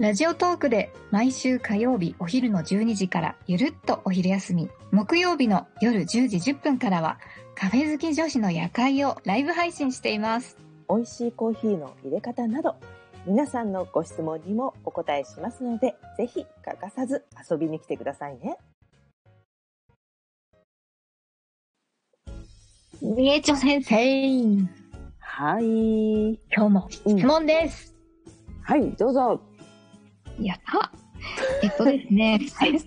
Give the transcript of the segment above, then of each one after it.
ラジオトークで毎週火曜日お昼の12時からゆるっとお昼休み、木曜日の夜10時10分からはカフェ好き女子の夜会をライブ配信しています。美味しいコーヒーの入れ方など皆さんのご質問にもお答えしますのでぜひ欠かさず遊びに来てくださいね。みえちょ先生、はい。今日も質問です。はい、どうぞ。やった。えっとですね、先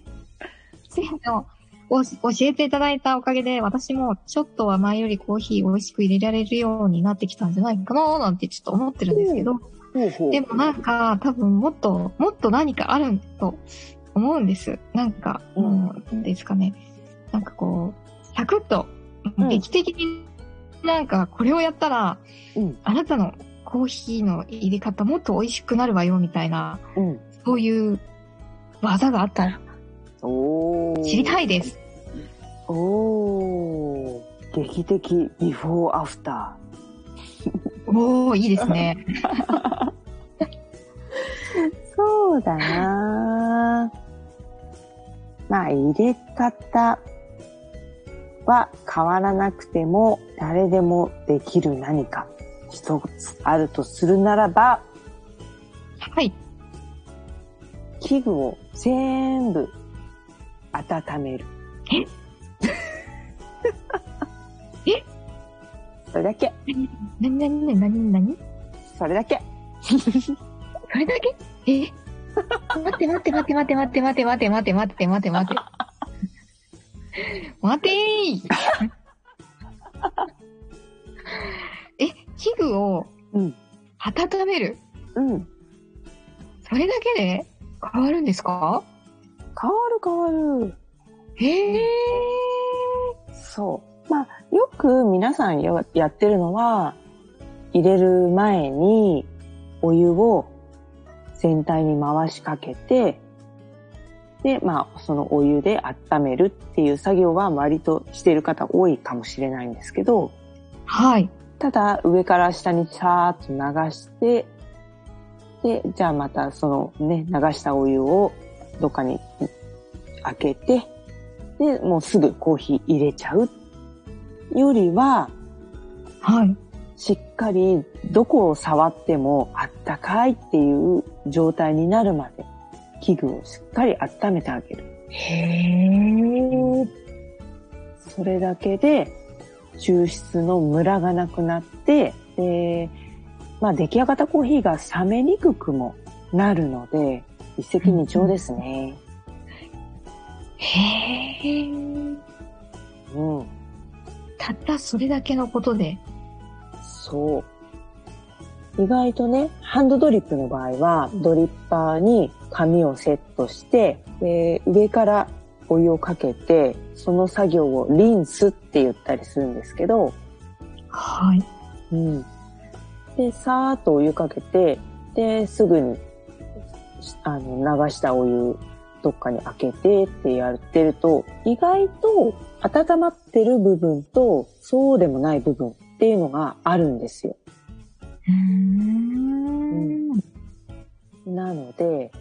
生のお教えていただいたおかげで、私もちょっとは前よりコーヒー美味しく入れられるようになってきたんじゃないかななんてちょっと思ってるんですけど、でもなんか多分もっと、もっと何かあると思うんです。なんか、うん。もう、なんですかね。なんかこう、サクッと、うん。劇的になんかこれをやったら、うん。あなたのコーヒーの入れ方もっと美味しくなるわよみたいな、うん。そういう技があったらおー知りたいです。おー劇的ビフォーアフタおー、いいですね。ー。そうだなまあ、入れ方は変わらなくても誰でもできる何か一つあるとするならば、はい。器具を全部温める。え？それだけ。なになになになになにそれだけ。それだけ？え？待って待って待って待って待って待って待って待って待って待って待って。待てーえ、器具をうん。温める？うん。それだけで？変わるんですか？変わる変わる。へえ。そう。まあ、よく皆さんややってるのは、入れる前にお湯を全体に回しかけて、で、まあ、そのお湯で温めるっていう作業は割としている方多いかもしれないんですけど、はい。ただ上から下にさーっと流して、で、じゃあまたそのね、流したお湯をどっかに開けて、で、もうすぐコーヒー入れちゃうよりは、はい。しっかりどこを触ってもあったかいっていう状態になるまで器具をしっかり温めてあげる。へえ。それだけで抽出のムラがなくなって、で、まあ出来上がったコーヒーが冷めにくくもなるので、一石二鳥ですね。へえ。うん。たったそれだけのことで。そう。意外とね、ハンドドリップの場合は、ドリッパーに紙をセットして、で上からお湯をかけて、その作業をリンスって言ったりするんですけど、はい。うん。で、さーっとお湯かけて、で、すぐに、あの、流したお湯、どっかに開けてってやってると、意外と温まってる部分と、そうでもない部分っていうのがあるんですよ。うーん。なので、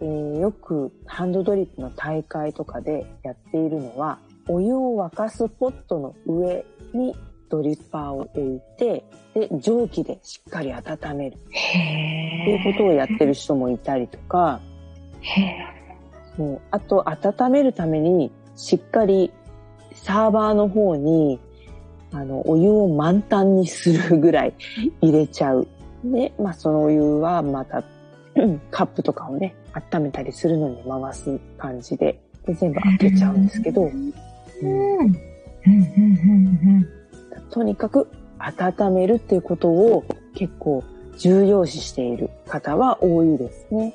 えーよくハンドドリップの大会とかでやっているのは、お湯を沸かすポットの上にドリッパーを置いて、で、蒸気でしっかり温めるへってえ。いうことをやってる人もいたりとか、へえ。そうあと温めるためにしっかりサーバーの方にあのお湯を満タンにするぐらい入れちゃう。で、まあそのお湯はまたうん カップとかをね、温めたりするのに回す感じでで全部開けちゃうんですけど、うん。うん。うん。うん。とにかく温めるっていうことを結構重要視している方は多いですね。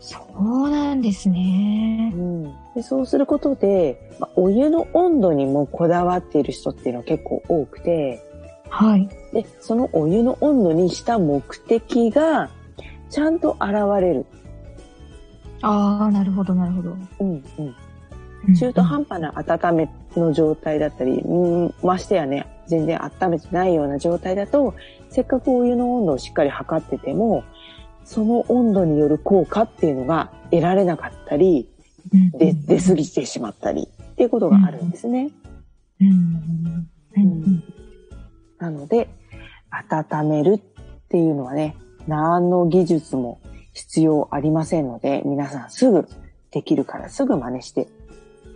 そうなんですねう。ん。でそうすることで、まあお湯の温度にもこだわっている人っていうのは結構多くて、はい。で、そのお湯の温度にした目的が、ちゃんと現れる。ああ、なるほど、なるほど。うんうん。中途半端な温めの状態だったり、うん、ましてやね、全然温めてないような状態だと、せっかくお湯の温度をしっかり測ってても、その温度による効果っていうのが得られなかったり、出過ぎてしまったりっていうことがあるんですね。うん。うん。うん。なので、温めるっていうのはね、何の技術も必要ありませんので、皆さんすぐできるからすぐ真似して、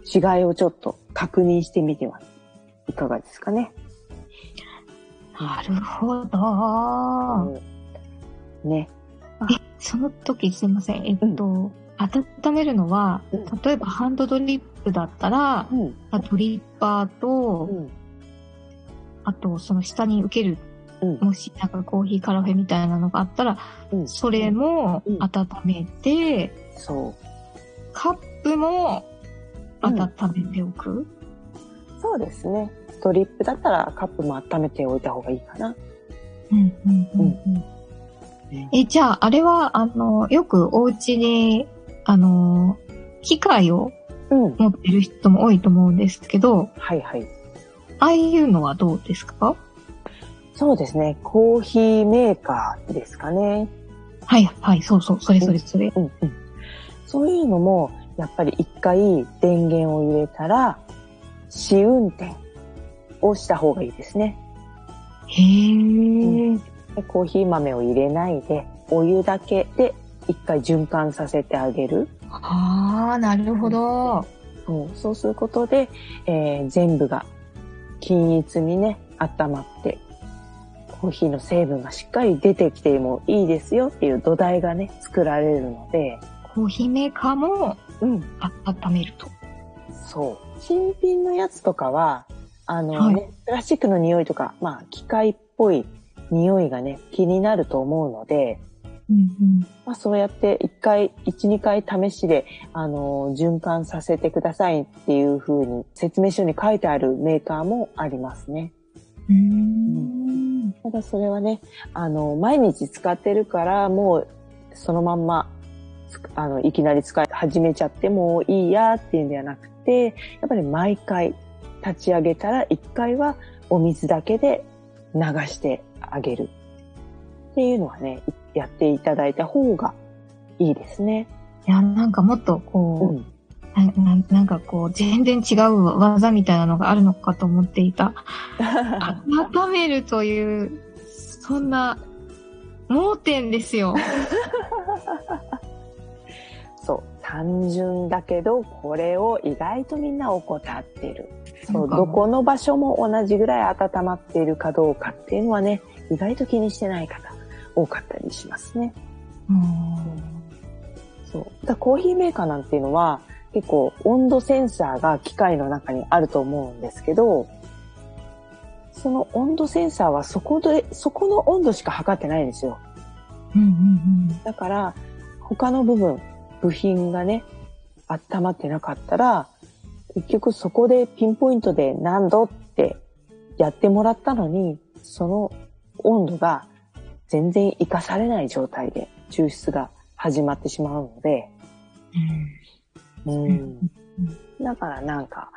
違いをちょっと確認してみてはいかがですかね。なるほど。ね。え、その時すいません。えっと、温めるのはうん、例えばハンドドリップだったら、うん。あドリッパーと、うん。あとその下に受ける、うんもしなんかコーヒーカラフェみたいなのがあったら、うん。それもうん温めて、そう。カップも温めておく、そうですね。ドリップだったらカップも温めておいた方がいいかな。うんうんうんうんえ、じゃあ、あれは、あの、よくお家に、あの、機械をうん。持ってる人も多いと思うんですけど、はいはい。ああいうのはどうですか？そうですね。コーヒーメーカーですかね。はい、はい、そうそう、それそれそれ。うんうん。そういうのも、やっぱり一回電源を入れたら、試運転をした方がいいですね。へー。でコーヒー豆を入れないで、お湯だけで一回循環させてあげる。ああ、なるほど。そうそうすることで、えー全部が均一にね、温まって、コーヒーの成分がしっかり出てきてもいいですよっていう土台がね、作られるので、コーヒーメーカーもうん、あ温めると。そう。新品のやつとかは、あのはいね、プラスチックの匂いとか、まあ、機械っぽい匂いがね、気になると思うので、うんうん。まあ、そうやって一回、一、二回試しで、あの、循環させてくださいっていう風に説明書に書いてあるメーカーもありますね。うーん。ただそれはね、あの、毎日使ってるから、もう、そのまんま、つあの、いきなり使い始めちゃってもいいやっていうんではなくて、やっぱり毎回立ち上げたら一回はお水だけで流してあげる。っていうのはね、やっていただいた方がいいですね。いや、なんかもっとうこう、ん。なななんかこう、全然違う技みたいなのがあるのかと思っていた。温めるという、そんな、盲点ですよ。単純だけど、これを意外とみんな怠ってる。そう、どこの場所も同じぐらい温まっているかどうかっていうのはね、意外と気にしてない方多かったりしますね。うんそう。だコーヒーメーカーなんていうのは結構温度センサーが機械の中にあると思うんですけど、その温度センサーはそこで、そこの温度しか測ってないんですよ。うんうんだから、他の部分、部品がね、温まってなかったら、結局そこでピンポイントで何度ってやってもらったのに、その温度が全然活かされない状態で抽出が始まってしまうので、うんうん。だからなんか、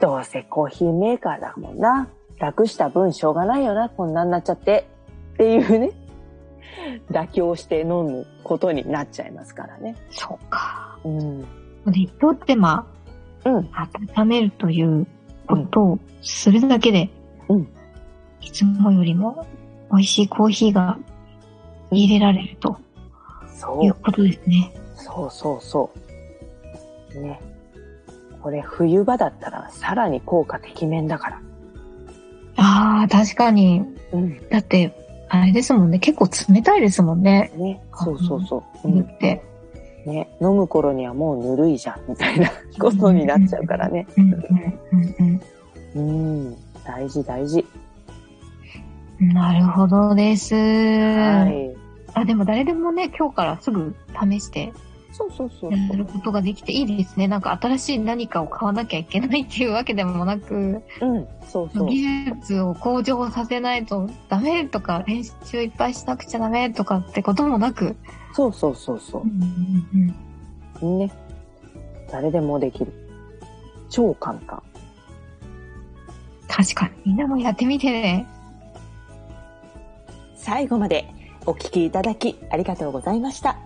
どうせコーヒーメーカーだもんな。楽した分しょうがないよな、こんなんなっちゃって。っていうね、妥協して飲むことになっちゃいますからね。そうか。うん。で、一手間、うん。温めるということをするだけで、うんいつもよりも美味しいコーヒーが入れられるとそう。いうことですね。そうそうそう。ね。これ冬場だったらさらに効果てきめんだから。ああ、確かに。うん。だって、あれですもんね。結構冷たいですもんね。ね。そうそうそう。うん。冬って。ね。飲む頃にはもうぬるいじゃん、みたいなことになっちゃうからね。うんうんうんうん。大事大事。うん。なるほどです。はい。あ、でも誰でもね、今日からすぐ試してそうそうそうやることができていいですね。なんか新しい何かを買わなきゃいけないっていうわけでもなく、うん、そうそう。技術を向上させないとダメとか、練習いっぱいしなくちゃダメとかってこともなく、そうそうそうそうんうんうんう。ね。誰でもできる。超簡単。確かに。みんなもやってみてね。最後までお聞きいただきありがとうございました。